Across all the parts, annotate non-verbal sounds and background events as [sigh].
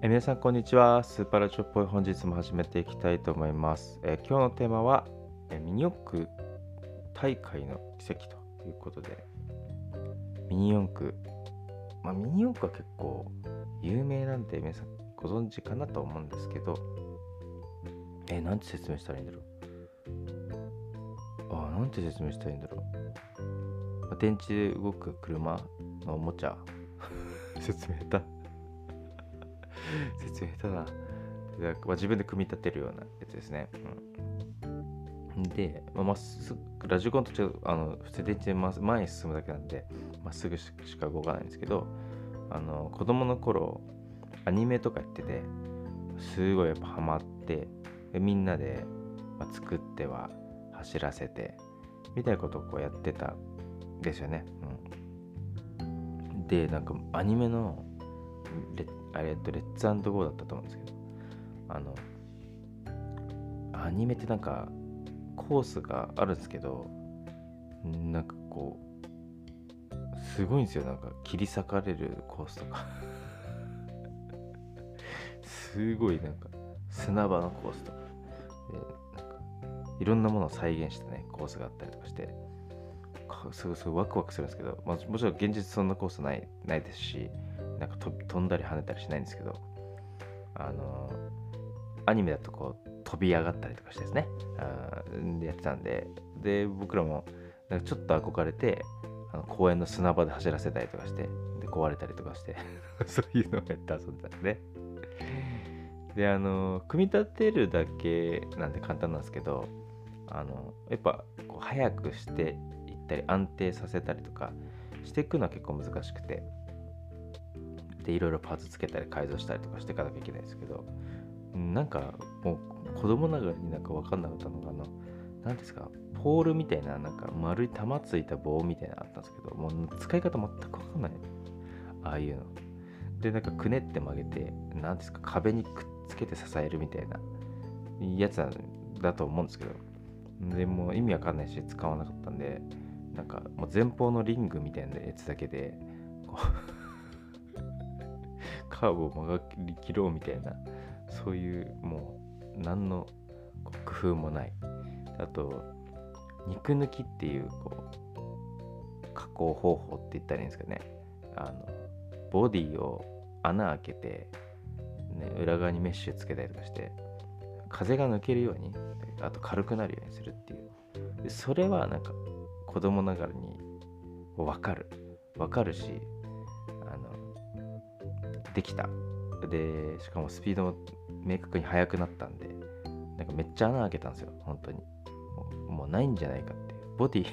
え皆さんこんにちは。スーパーラジオっぽい本日も始めていきたいと思います、え今日のテーマは、えミニ四駆大会の奇跡ということでミニ四駆。まあミニ四駆は結構有名なんで皆さんご存知かなと思うんですけどえなんて説明したらいいんだろう。あなんて説明したらいいんだろう、電池で動く車のおもちゃ [laughs] 説明下手説明下手だ。なでまあ、自分で組み立てるようなやつですね、うん、で、まあ、まっすぐラジコンと違うあの普通電池で前に進むだけなんでまっすぐしか動かないんですけどあの子供の頃アニメとかやっててすごいやっぱハマってでみんなで、まあ、作っては走らせてみたいなことをこうやってたんですよね、うん、でなんかアニメのレあれレッツゴーだったと思うんですけどあのアニメってなんかコースがあるんですけどなんかこうすごいんですよ。なんか切り裂かれるコースとか。[laughs] すごいなんか砂場のコースとか。なんかいろんなものを再現したねコースがあったりとかしてすごいすごいワクワクするんですけど、まあ、もちろん現実そんなコースないないですしなんか飛んだり跳ねたりしないんですけどあのアニメだとこう飛び上がったりとかしてですね。あでやってたんで。で僕らもなんかちょっと憧れてあの公園の砂場で走らせたりとかしてで壊れたりとかして [laughs] そういうのをやって遊んでたんで。であの組み立てるだけなんで簡単なんですけどあのやっぱこう早くしていったり安定させたりとかしていくのは結構難しくて。でいろいろパーツつけたり改造したりとかしていかなきゃいけないんですけどなんかもう子供ながらになんか分かんなかったのがあの何ですかポールみたいななんか丸い玉ついた棒みたいなのあったんですけどもう使い方全く分かんない。ああいうの。でなんかくねって曲げて何ですか壁にくっつけて支えるみたいなやつだと思うんですけど。でもう意味わかんないし使わなかったんでなんかもう前方のリングみたいなやつだけでこうカーブを曲がり切ろうみたいなそういうもう何の工夫もない。あと肉抜きっていうこう加工方法って言ったらいいんですかね。あのボディを穴開けて、ね、裏側にメッシュつけたりとかして風が抜けるようにあと軽くなるようにするっていう。それはなんか子供ながらに分かる。分かるしできた。でしかもスピードも明確に速くなったんでなんかめっちゃ穴開けたんですよ。本当に。もうないんじゃないかってボディ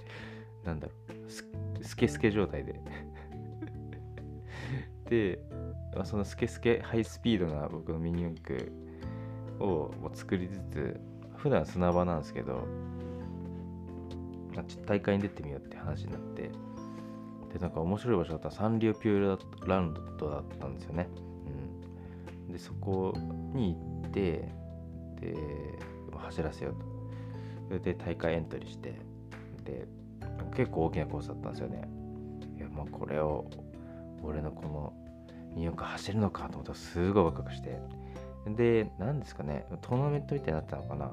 [laughs] なんだろう。ススケスケ状態で。[laughs] で、そのスケスケハイスピードな僕のミニ四駆を作りつつ普段砂場なんですけど、ま、大会に出てみようって話になってでなんか面白い場所だったらサンリオピューラランドだったんですよね、うん、でそこに行ってで走らせようと。それで大会エントリーしてで結構大きなコースだったんですよね。いやもうこれを俺のこのミニ四駆走るのかと思ったらすごいワクワクして。で何ですかねトーナメントみたいになったのかな。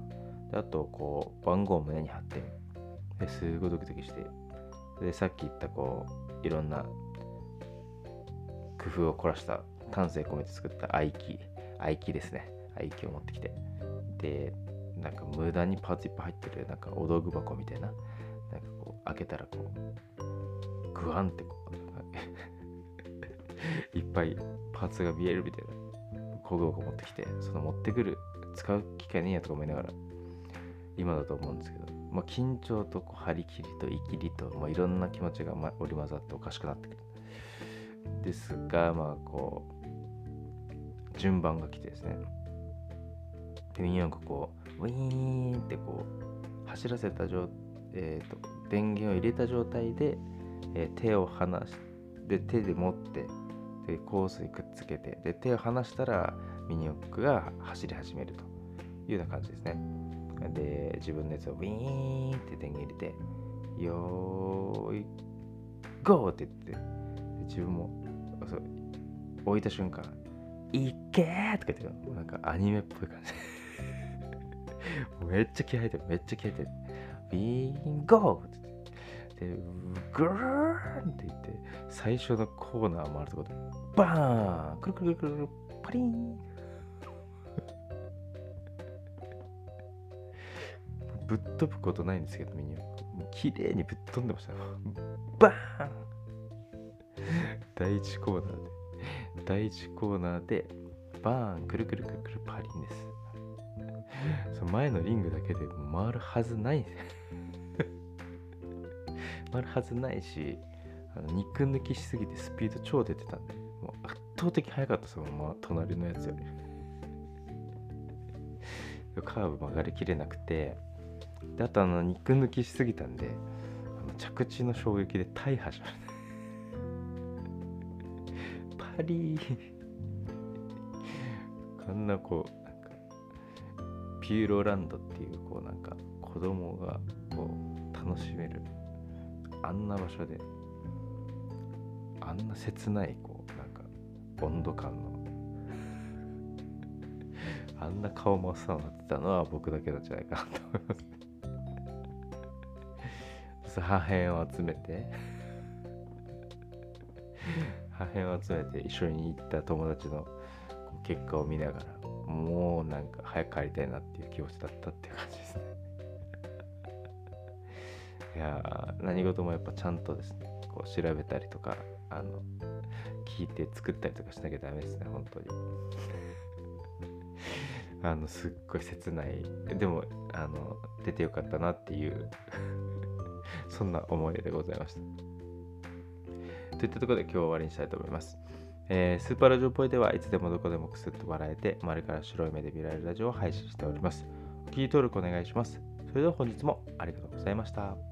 であとこう番号を胸に貼ってですごいドキドキして。でさっき言ったこういろんな工夫を凝らした丹精込めて作った合気合気ですね。合気を持ってきて。でなんか無駄にパーツいっぱい入ってるなんかお道具箱みたいななんかこう開けたらこうグワンってこう [laughs] いっぱいパーツが見えるみたいな工具箱持ってきてその持ってくる使う機会ねえやとか思いながら今だと思うんですけど、まあ、緊張とこう張り切りといきりと、まあ、いろんな気持ちがま織り交ざっておかしくなってくるですがまあこう順番が来てですね。ミニ四駆こうウィーンってこう走らせた状えーと、電源を入れた状態で、えー、手を離して手で持ってでコースにくっつけてで手を離したらミニ四駆が走り始めるというような感じですね。で自分のやつをウィーンって電源入れてよーいゴーって言って自分もそう置いた瞬間いけーとか言ってる。なんかアニメっぽい感じ。めっちゃ気合入ってるめっちゃ気合入ってる。ビンゴーって言ってでグーンって言って最初のコーナー回るところでバーンくるくるくるくるパリン。ぶっ飛ぶことないんですけどミニオン綺麗にぶっ飛んでましたバーン。第1コーナーで。第1コーナーでバーンくるくるくるくるパリンです。その前のリングだけでも回るはずない。[laughs] 回るはずないしあの肉抜きしすぎてスピード超出てたんでもう圧倒的速かったですよ、まあ、隣のやつより。カーブ曲がりきれなくて。であとあの肉抜きしすぎたんであの着地の衝撃で大破しました。[laughs] パリー。こんなこうなんかピューロランドっていうこうなんか子供がこう楽しめるあんな場所であんな切ないこうなんか温度感のあんな顔真っ青になってたのは僕だけなんじゃないかなと思います。破片を集めて破片を集めて一緒に行った友達の結果を見ながらもうなんか早く帰りたいなっていう気持ちだったっていう感じですねいや何事もやっぱちゃんとですねこう調べたりとかあの聞いて作ったりとかしなきゃダメですね本当にあのすっごい切ないでもあの出てよかったなっていうそんな思い出でございましたといったところで今日は終わりにしたいと思いますえー、スーパーラジオポイではいつでもどこでもくすっと笑えて、丸から白い目で見られるラジオを配信しております。お聞き登録お願いします。それでは本日もありがとうございました。